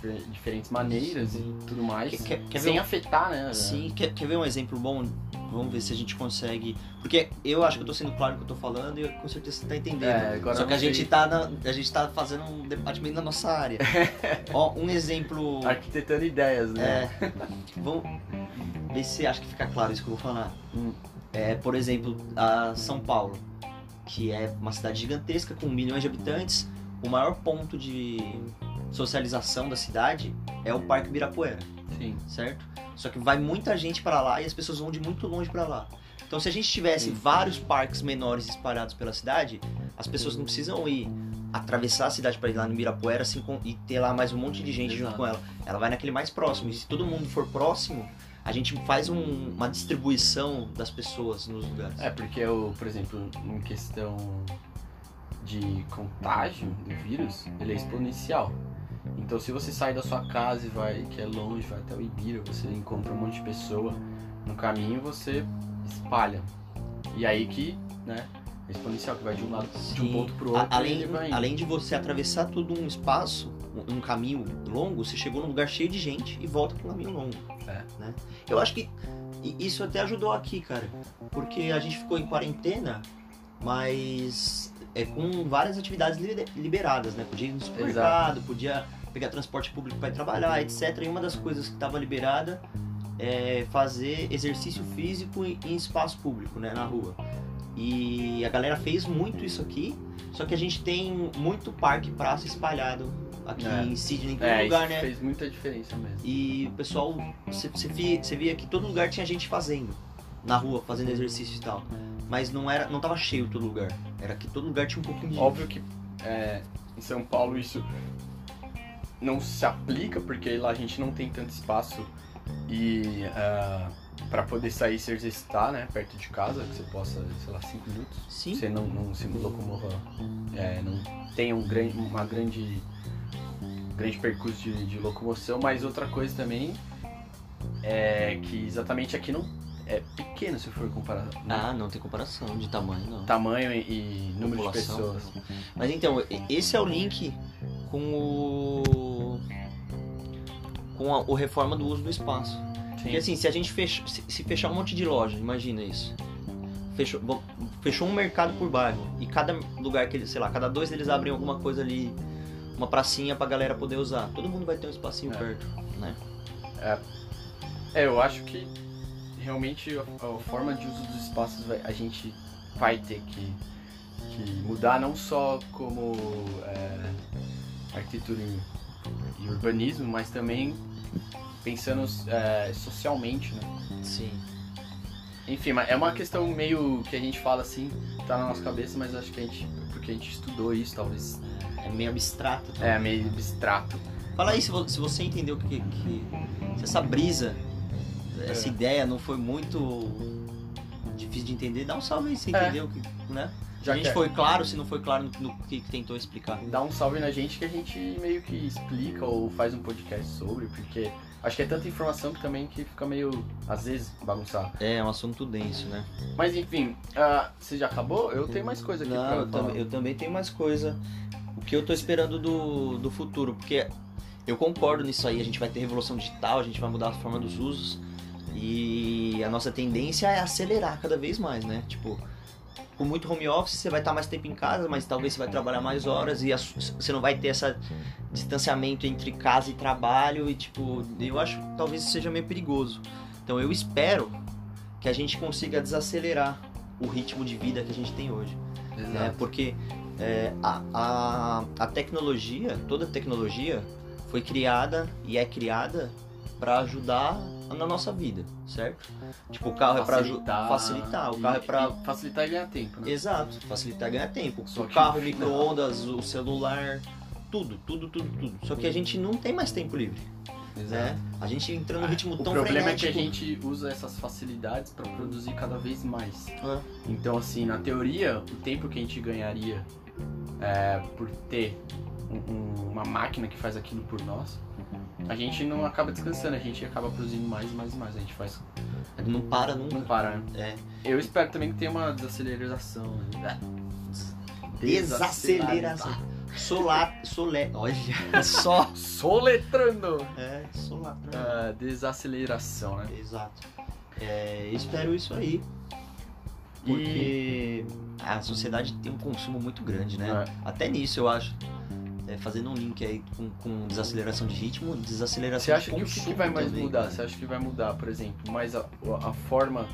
[SPEAKER 2] difer- diferentes maneiras e tudo mais,
[SPEAKER 3] Quer- quer-
[SPEAKER 2] sem
[SPEAKER 3] um-
[SPEAKER 2] afetar, né?
[SPEAKER 3] Sim, quer, quer ver um exemplo bom? Vamos ver se a gente consegue. Porque eu acho que eu tô sendo claro no que eu tô falando e com certeza você tá entendendo.
[SPEAKER 2] É,
[SPEAKER 3] Só
[SPEAKER 2] eu
[SPEAKER 3] que a gente, tá na, a gente tá fazendo um debate meio na nossa área. Ó, um exemplo.
[SPEAKER 2] Arquitetando ideias, né?
[SPEAKER 3] É, vamos ver se acha que fica claro isso que eu vou falar.
[SPEAKER 2] Hum.
[SPEAKER 3] É, por exemplo, a São Paulo, que é uma cidade gigantesca com milhões de habitantes, o maior ponto de socialização da cidade é o Parque Ibirapuera
[SPEAKER 2] Sim.
[SPEAKER 3] certo? Só que vai muita gente para lá e as pessoas vão de muito longe para lá. Então, se a gente tivesse
[SPEAKER 2] Sim.
[SPEAKER 3] vários parques menores espalhados pela cidade, as pessoas não precisam ir atravessar a cidade para ir lá no Ibirapuera assim, e ter lá mais um monte de gente junto
[SPEAKER 2] Exato.
[SPEAKER 3] com ela. Ela vai naquele mais próximo. E se todo mundo for próximo, a gente faz um- uma distribuição das pessoas nos lugares.
[SPEAKER 2] É, porque, o, por exemplo, em questão de contágio do vírus, ele é exponencial. Então, se você sai da sua casa e vai, que é longe, vai até o Ibira, você encontra um monte de pessoa no caminho, você espalha. E aí que, né, é exponencial, que vai de um lado, de um
[SPEAKER 3] Sim.
[SPEAKER 2] ponto pro
[SPEAKER 3] A-
[SPEAKER 2] outro, e
[SPEAKER 3] além, além de você atravessar todo um espaço, um, caminho longo, você chegou num lugar cheio de gente e volta um caminho longo.
[SPEAKER 2] É.
[SPEAKER 3] Né? Eu acho que isso até ajudou aqui, cara. Porque a gente ficou em quarentena, mas é com várias atividades libe- liberadas, né? Podia ir no supermercado, podia pegar transporte público para ir trabalhar, etc. E uma das coisas que estava liberada é fazer exercício físico em em espaço público, né, na rua. E a galera fez muito isso aqui, só que a gente tem muito parque praça espalhado aqui
[SPEAKER 2] É.
[SPEAKER 3] em Sydney, em todo
[SPEAKER 2] É,
[SPEAKER 3] lugar, né?
[SPEAKER 2] fez muita diferença mesmo.
[SPEAKER 3] E o pessoal, você, via, você via que todo lugar tinha gente fazendo, na rua, fazendo exercício e tal. Mas não era, não tava cheio todo lugar. Era que todo lugar tinha um pouquinho de
[SPEAKER 2] Óbvio que é, em São Paulo isso não se aplica, porque lá a gente não tem tanto espaço e para poder sair e se exercitar, né, perto de casa, que você possa, sei lá, 5 minutos.
[SPEAKER 3] Sim.
[SPEAKER 2] Você não, não se locomova, é, não tem um grande, uma grande, grande percurso de, de locomoção, mas outra coisa também é que exatamente aqui não é pequeno se for comparar né,
[SPEAKER 3] Ah, não tem comparação de tamanho, não.
[SPEAKER 2] tamanho e, e número de pessoas.
[SPEAKER 3] Mas então, esse é o link com o. com a, o reforma do uso do espaço. Porque assim, se a gente fech, se, se fechar um monte de loja, imagina isso. Fechou, fechou um mercado por bairro e cada lugar que eles, sei lá, cada dois eles abrem alguma coisa ali, uma pracinha pra galera poder usar. Todo mundo vai ter um espacinho
[SPEAKER 2] É.
[SPEAKER 3] perto, né?
[SPEAKER 2] É, eu acho que realmente a, a forma de uso dos espaços vai- a gente vai ter que, que mudar não só como é, arquitetura e, urbanismo, mas também pensando é, socialmente, né?
[SPEAKER 3] Sim.
[SPEAKER 2] Enfim, é uma questão meio que a gente fala assim, tá na nossa cabeça, mas acho que a gente, porque a gente estudou isso, talvez
[SPEAKER 3] É meio abstrato. tá?
[SPEAKER 2] é meio abstrato.
[SPEAKER 3] Fala aí se você entendeu que, que se essa brisa, essa
[SPEAKER 2] É.
[SPEAKER 3] ideia não foi muito difícil de entender, dá um salve aí se você
[SPEAKER 2] É.
[SPEAKER 3] entendeu, que, né?
[SPEAKER 2] Já
[SPEAKER 3] a gente
[SPEAKER 2] que é-
[SPEAKER 3] foi claro, se não foi claro no, no que tentou explicar.
[SPEAKER 2] dá um salve na gente que a gente meio que explica ou faz um podcast sobre, porque acho que é tanta informação que também que fica meio, às vezes, bagunçado.
[SPEAKER 3] É, é um assunto denso, né?
[SPEAKER 2] Mas enfim, ah, você já acabou? Eu tenho mais coisa aqui
[SPEAKER 3] Não,
[SPEAKER 2] pra
[SPEAKER 3] eu,
[SPEAKER 2] falar.
[SPEAKER 3] também, eu também tenho mais coisa. O que eu tô esperando do, do futuro, porque eu concordo nisso aí, a gente vai ter revolução digital, a gente vai mudar a forma dos usos e a nossa tendência é acelerar cada vez mais, né? Tipo, com muito home office você vai estar mais tempo em casa, mas talvez você vai trabalhar mais horas e você não vai ter esse distanciamento entre casa e trabalho e tipo, eu acho que talvez isso seja meio perigoso. Então eu espero que a gente consiga desacelerar o ritmo de vida que a gente tem hoje né? Porque é, a, a, a tecnologia, toda tecnologia foi criada e é criada para ajudar na nossa vida, certo? Tipo, o carro é para
[SPEAKER 2] facilitar,
[SPEAKER 3] facilitar, o carro é para
[SPEAKER 2] facilitar e ganhar tempo, né?
[SPEAKER 3] Exato, facilitar e ganhar tempo.
[SPEAKER 2] Só
[SPEAKER 3] o carro,
[SPEAKER 2] no
[SPEAKER 3] micro-ondas, o celular, tudo, tudo, tudo, tudo. Só que a gente não tem mais tempo livre, né? A gente entra num ritmo
[SPEAKER 2] O
[SPEAKER 3] tão
[SPEAKER 2] problema é que a
[SPEAKER 3] frenético.
[SPEAKER 2] gente usa essas facilidades para produzir cada vez mais.
[SPEAKER 3] É.
[SPEAKER 2] Então, assim, na teoria, o tempo que a gente ganharia é, por ter um- um- uma máquina que faz aquilo por nós, a gente não acaba descansando, a gente acaba produzindo mais e mais e mais. A gente faz.
[SPEAKER 3] Não para nunca.
[SPEAKER 2] Não para, né?
[SPEAKER 3] É.
[SPEAKER 2] Eu espero também que tenha uma desaceleração. Né?
[SPEAKER 3] Desaceleração. Solar, solé, olha só.
[SPEAKER 2] Soletrando!
[SPEAKER 3] É, solar.
[SPEAKER 2] Ah, desaceleração, né?
[SPEAKER 3] Exato. É, espero isso aí.
[SPEAKER 2] E.
[SPEAKER 3] Porque a sociedade tem um consumo muito grande, né? Até nisso eu acho. Fazendo um link aí com, com desaceleração de ritmo, desaceleração
[SPEAKER 2] Você acha
[SPEAKER 3] de
[SPEAKER 2] que o que, que vai mais
[SPEAKER 3] também.
[SPEAKER 2] mudar? Você acha que vai mudar, por exemplo, mais a, a forma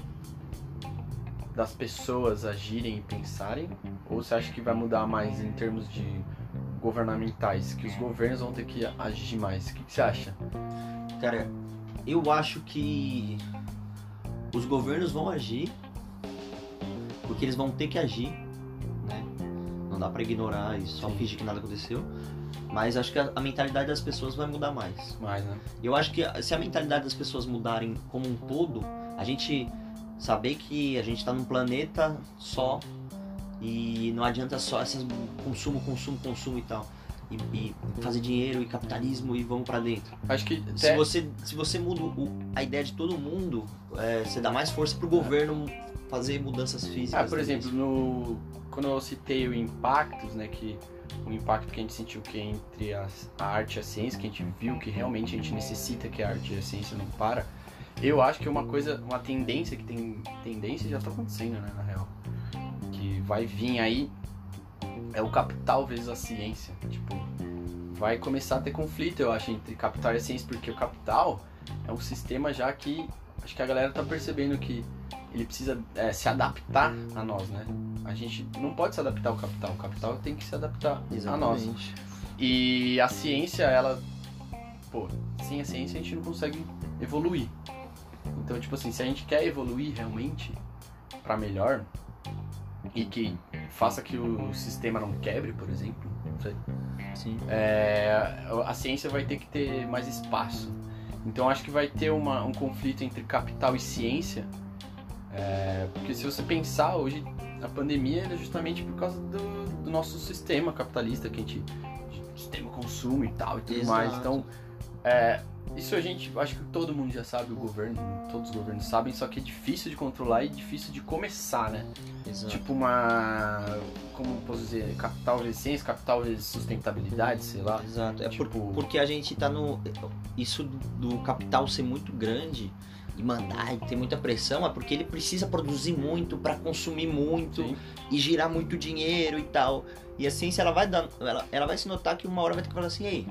[SPEAKER 2] das pessoas agirem e pensarem? Ou você acha que vai mudar mais em termos de governamentais? Que os governos vão ter que agir mais? O que, que você acha?
[SPEAKER 3] Cara, eu acho que os governos vão agir porque eles vão ter que agir, né? Não dá pra ignorar e só
[SPEAKER 2] Sim.
[SPEAKER 3] fingir que nada aconteceu. Mas acho que a, a mentalidade das pessoas vai mudar mais.
[SPEAKER 2] Mais, né?
[SPEAKER 3] Eu acho que se a mentalidade das pessoas mudarem como um todo, a gente saber que a gente tá num planeta só e não adianta só essas consumo, consumo, consumo e tal. E, e fazer dinheiro e capitalismo e vamos pra dentro.
[SPEAKER 2] Acho que
[SPEAKER 3] Se
[SPEAKER 2] até-
[SPEAKER 3] você, se você muda o- a ideia de todo mundo, é, você dá mais força pro governo fazer mudanças físicas.
[SPEAKER 2] Ah, por exemplo, no quando eu citei o impactos, né, que o impacto que a gente sentiu que é entre as- a arte e a ciência, que a gente viu que realmente a gente necessita que a arte e a ciência não para. Eu acho que uma coisa, uma tendência que tem tendência já tá acontecendo, né, na real, que vai vir aí é o capital vezes a ciência, tipo, vai começar a ter conflito, eu acho, entre capital e a ciência, porque o capital é um sistema já que acho que a galera tá percebendo que ele precisa é, se adaptar a nós, né? A gente não pode se adaptar ao capital, o capital tem que se adaptar a nós. E a ciência, ela. Pô, sem a ciência a gente não consegue evoluir. Então, tipo assim, se a gente quer evoluir realmente para melhor e que faça que o sistema não quebre, por exemplo, não sei,
[SPEAKER 3] Sim.
[SPEAKER 2] é, a ciência vai ter que ter mais espaço. Então acho que vai ter uma, um conflito entre capital e ciência. É, porque se você pensar hoje, a pandemia é justamente por causa do, do nosso sistema capitalista, que a gente. sistema consumo e tal e tudo
[SPEAKER 3] Exato.
[SPEAKER 2] mais. Então, é, isso a gente. Acho que todo mundo já sabe, o governo, todos os governos sabem, só que é difícil de controlar e difícil de começar, né?
[SPEAKER 3] Exato.
[SPEAKER 2] Tipo uma. Como posso dizer? Capital vezes ciência, capital vezes sustentabilidade, sei lá.
[SPEAKER 3] Exato. É por-
[SPEAKER 2] Tipo-
[SPEAKER 3] porque a gente tá no. Isso do capital ser muito grande e mandar e ter muita pressão é porque ele precisa produzir muito para consumir muito
[SPEAKER 2] Sim.
[SPEAKER 3] e girar muito dinheiro e tal. E a ciência ela vai dar, ela, ela vai se notar que uma hora vai ter que falar assim, ei,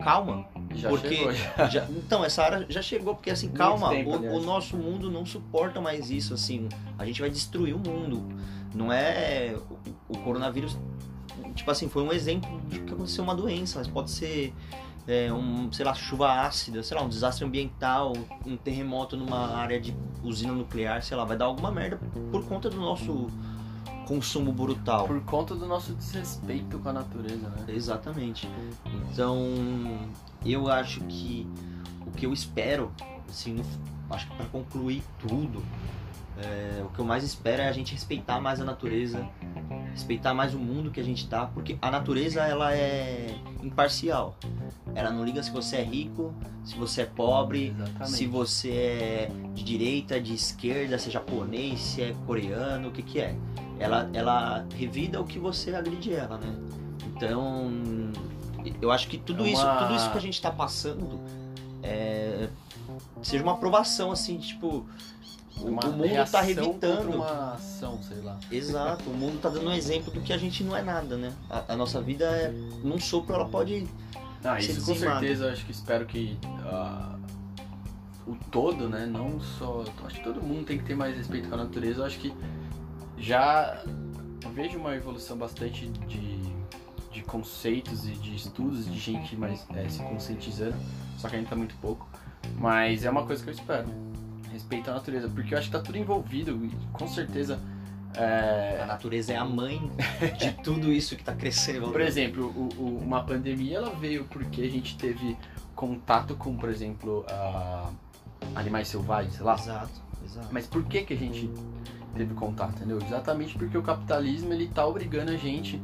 [SPEAKER 3] calma,
[SPEAKER 2] Já
[SPEAKER 3] porque
[SPEAKER 2] chegou, já.
[SPEAKER 3] já- então essa hora já chegou porque assim
[SPEAKER 2] Muito
[SPEAKER 3] calma,
[SPEAKER 2] tempo,
[SPEAKER 3] o, o nosso mundo não suporta mais isso assim, a gente vai destruir o mundo. Não é o, o coronavírus tipo assim, foi um exemplo de que aconteceu uma doença, mas pode ser é, um, sei lá, chuva ácida, sei lá, um desastre ambiental, um terremoto numa área de usina nuclear, sei lá, vai dar alguma merda por conta do nosso consumo brutal.
[SPEAKER 2] Por conta do nosso desrespeito com a natureza, né?
[SPEAKER 3] Exatamente. Então, eu acho que o que eu espero, assim, acho que para concluir tudo, é, o que eu mais espero é a gente respeitar mais a natureza, respeitar mais o mundo que a gente tá, porque a natureza ela é imparcial. Ela não liga se você é rico, se você é pobre,
[SPEAKER 2] Exatamente.
[SPEAKER 3] se você é de direita, de esquerda, se é japonês, se é coreano, o que que é. Ela, ela revida o que você agride ela, né? Então, eu acho que tudo
[SPEAKER 2] É
[SPEAKER 3] isso,
[SPEAKER 2] uma-
[SPEAKER 3] tudo isso que a gente tá passando é, seja uma aprovação assim, tipo, o, o mundo tá
[SPEAKER 2] reação
[SPEAKER 3] revitando.
[SPEAKER 2] uma ação, sei lá.
[SPEAKER 3] Exato, o mundo tá dando um exemplo do que a gente não é nada, né? A, a nossa vida é num sopro, ela pode
[SPEAKER 2] Ah,
[SPEAKER 3] Ser
[SPEAKER 2] isso com certeza, acho que espero que ah, o todo, né? Não só. Acho que todo mundo tem que ter mais respeito com a natureza. Eu acho que já vejo uma evolução bastante de, de conceitos e de estudos de gente mais é, se conscientizando, só que ainda tá muito pouco. Mas é uma coisa que eu espero. Respeito à natureza, porque eu acho que tá tudo envolvido e com certeza. é,
[SPEAKER 3] A natureza é a mãe de tudo isso que tá crescendo.
[SPEAKER 2] por exemplo, o- o- uma pandemia ela veio porque a gente teve contato com, por exemplo, animais selvagens, sei lá.
[SPEAKER 3] Exato, exato.
[SPEAKER 2] Mas por que que a gente teve contato, entendeu? Exatamente porque o capitalismo ele tá obrigando a gente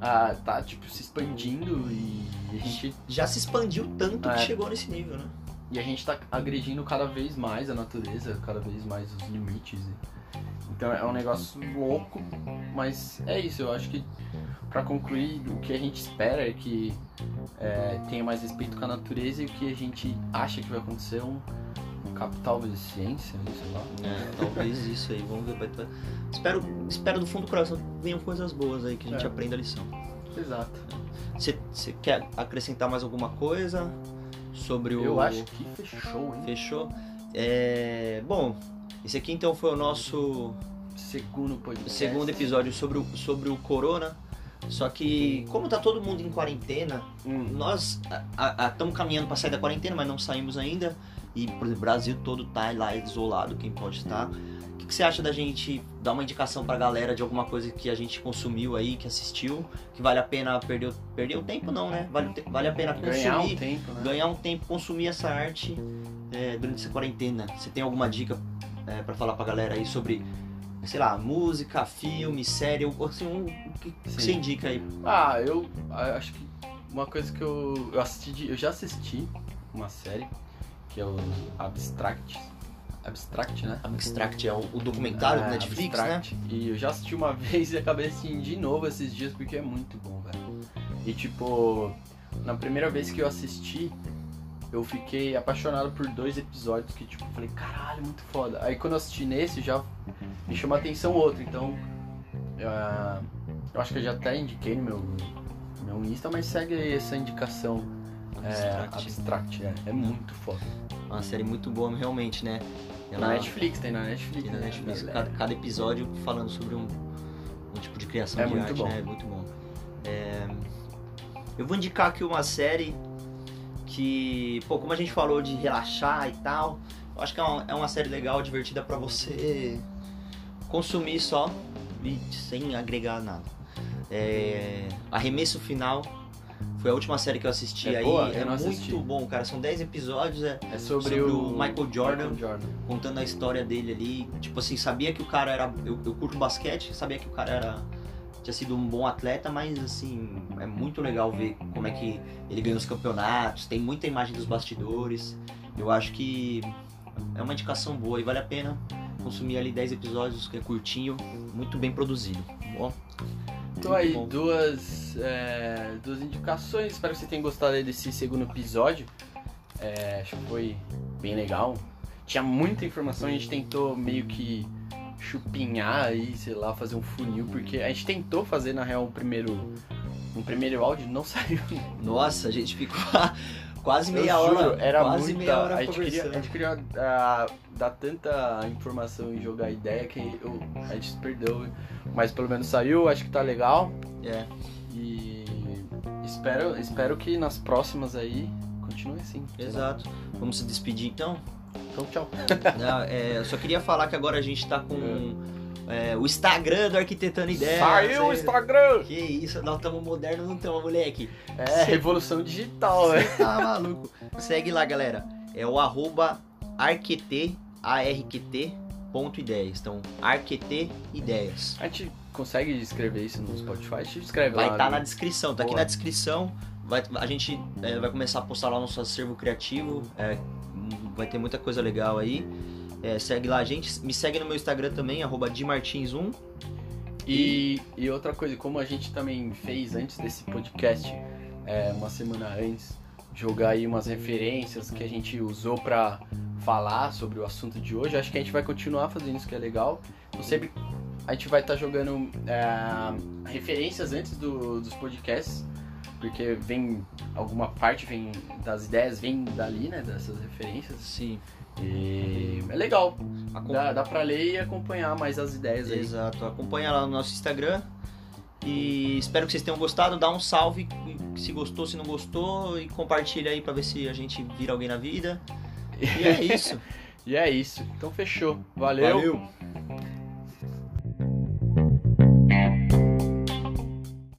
[SPEAKER 2] a tá tipo se expandindo e a gente
[SPEAKER 3] Já se expandiu tanto
[SPEAKER 2] É.
[SPEAKER 3] que chegou nesse nível, né?
[SPEAKER 2] E a gente tá agredindo cada vez mais a natureza, cada vez mais os limites. Então é um negócio louco, mas é isso, eu acho que pra concluir, o que a gente espera é que é, tenha mais respeito com a natureza e o que a gente acha que vai acontecer é um, um capital de ciência, sei lá.
[SPEAKER 3] É, talvez isso aí, vamos ver. vai- Espero, espero do fundo do coração que venham coisas boas aí, que a gente
[SPEAKER 2] É.
[SPEAKER 3] aprenda a lição.
[SPEAKER 2] Exato.
[SPEAKER 3] Você quer acrescentar mais alguma coisa sobre o.
[SPEAKER 2] Eu acho que fechou, hein?
[SPEAKER 3] Fechou? É, Bom, esse aqui então foi o nosso
[SPEAKER 2] Segundo podcast.
[SPEAKER 3] segundo episódio sobre o, sobre o Corona. Só que, como tá todo mundo em quarentena,
[SPEAKER 2] Hum,
[SPEAKER 3] nós estamos caminhando para sair da quarentena, mas não saímos ainda. E por exemplo, o Brasil todo tá lá isolado, quem pode estar. O que, você acha da gente dar uma indicação pra galera de alguma coisa que a gente consumiu aí, que assistiu, que vale a pena perder, o- perder o tempo não, né? Vale, vale a pena consumir,
[SPEAKER 2] ganhar um tempo, né?
[SPEAKER 3] ganhar um tempo, consumir essa arte é, durante essa quarentena. Você tem alguma dica é, para falar pra galera aí sobre, sei lá, música, filme, série, assim, um, o que,
[SPEAKER 2] Sim.
[SPEAKER 3] você indica aí?
[SPEAKER 2] Ah, eu ah, acho que uma coisa que eu, eu assisti, eu já assisti uma série que é o Abstract. Abstract, né?
[SPEAKER 3] Abstract é o, o documentário do
[SPEAKER 2] É,
[SPEAKER 3] Netflix,
[SPEAKER 2] Abstract.
[SPEAKER 3] né?
[SPEAKER 2] E eu já assisti uma vez e acabei assistindo de novo esses dias porque é muito bom, velho. E tipo, na primeira vez que eu assisti, eu fiquei apaixonado por dois episódios que tipo, falei, caralho, muito foda. Aí quando eu assisti nesse, já me chamou a atenção outro, então ah, eu acho que eu já até indiquei no meu, É um Insta, mas segue aí essa indicação. É,
[SPEAKER 3] Abstract.
[SPEAKER 2] abstract, é. É muito foda.
[SPEAKER 3] Uma série muito boa, realmente, né?
[SPEAKER 2] Na Netflix, tem na Netflix.
[SPEAKER 3] Tem na
[SPEAKER 2] né?
[SPEAKER 3] Netflix.
[SPEAKER 2] Galera.
[SPEAKER 3] Cada, cada episódio falando sobre um, um tipo de criação
[SPEAKER 2] É
[SPEAKER 3] de
[SPEAKER 2] muito
[SPEAKER 3] arte,
[SPEAKER 2] bom.
[SPEAKER 3] né? É muito bom. É, Eu vou indicar aqui uma série que, pô, como a gente falou de relaxar e tal, eu acho que é uma, é uma série legal, divertida pra você consumir só e sem agregar nada. É, Arremesso Final foi a última série que eu assisti
[SPEAKER 2] É
[SPEAKER 3] aí.
[SPEAKER 2] boa?
[SPEAKER 3] É
[SPEAKER 2] Eu
[SPEAKER 3] muito
[SPEAKER 2] assisti.
[SPEAKER 3] bom, cara. São 10 episódios. É,
[SPEAKER 2] É sobre,
[SPEAKER 3] Sobre
[SPEAKER 2] o,
[SPEAKER 3] o Michael Jordan.
[SPEAKER 2] Michael Jordan.
[SPEAKER 3] contando a história dele ali. Tipo assim, sabia que o cara era. Eu, eu curto basquete, sabia que o cara era. Tinha sido um bom atleta, mas assim, é muito legal ver como é que ele ganhou os campeonatos, tem muita imagem dos bastidores. Eu acho que é uma indicação boa e vale a pena consumir ali 10 episódios, que é curtinho, muito bem produzido. Bom,
[SPEAKER 2] Então aí,
[SPEAKER 3] bom.
[SPEAKER 2] duas, é, duas indicações. Espero que você tenha gostado desse segundo episódio. É, acho que foi bem legal. Tinha muita informação, a gente tentou meio que chupinhar aí, sei lá, fazer um funil, porque a gente tentou fazer na real um primeiro. Um primeiro áudio, não saiu.
[SPEAKER 3] Nossa, a gente ficou quase meia
[SPEAKER 2] Eu
[SPEAKER 3] hora.
[SPEAKER 2] juro, era
[SPEAKER 3] quase
[SPEAKER 2] muita,
[SPEAKER 3] meia hora
[SPEAKER 2] a gente queria, a gente queria ah, dar tanta informação e jogar ideia que eu- a gente se perdeu. Mas pelo menos saiu, acho que tá legal.
[SPEAKER 3] É.
[SPEAKER 2] E espero, espero que nas próximas aí continue assim.
[SPEAKER 3] Exato. Vamos se despedir então?
[SPEAKER 2] Então tchau.
[SPEAKER 3] Não, é, eu só queria falar que agora a gente tá com é, o Instagram do Arquitetando Ideias.
[SPEAKER 2] Saiu o
[SPEAKER 3] É,
[SPEAKER 2] Instagram!
[SPEAKER 3] Que isso, nós estamos modernos, não estamos, moleque.
[SPEAKER 2] É, revolução digital, velho.
[SPEAKER 3] Você tá maluco. Segue lá, galera. É o arroba arquet, A-R-Q-T, ponto ideias. Então, arquet ideias.
[SPEAKER 2] A gente consegue escrever isso no Spotify? A gente escreve
[SPEAKER 3] Vai
[SPEAKER 2] lá.
[SPEAKER 3] estar
[SPEAKER 2] no-
[SPEAKER 3] na descrição, tá aqui
[SPEAKER 2] Boa.
[SPEAKER 3] na descrição. Vai, a gente é, vai começar a postar lá nosso acervo criativo. é, vai ter muita coisa legal aí. É, segue lá a gente. Me segue no meu Instagram também, arroba dimartins1.
[SPEAKER 2] E, e outra coisa, como a gente também fez antes desse podcast, é, uma semana antes, jogar aí umas referências que a gente usou pra falar sobre o assunto de hoje, acho que a gente vai continuar fazendo isso que é legal. Então sempre a gente vai estar jogando é, referências antes do- dos podcasts, porque vem alguma parte vem das ideias, vem dali, né, dessas referências.
[SPEAKER 3] Sim.
[SPEAKER 2] E é legal,
[SPEAKER 3] Acom-
[SPEAKER 2] dá, dá pra ler e acompanhar mais as ideias aí.
[SPEAKER 3] Exato. Acompanha lá no nosso Instagram. E espero que vocês tenham gostado. Dá um salve se gostou, se não gostou. E compartilha aí pra ver se a gente vira alguém na vida. E é isso.
[SPEAKER 2] E é isso. Então fechou. Valeu.
[SPEAKER 3] Valeu.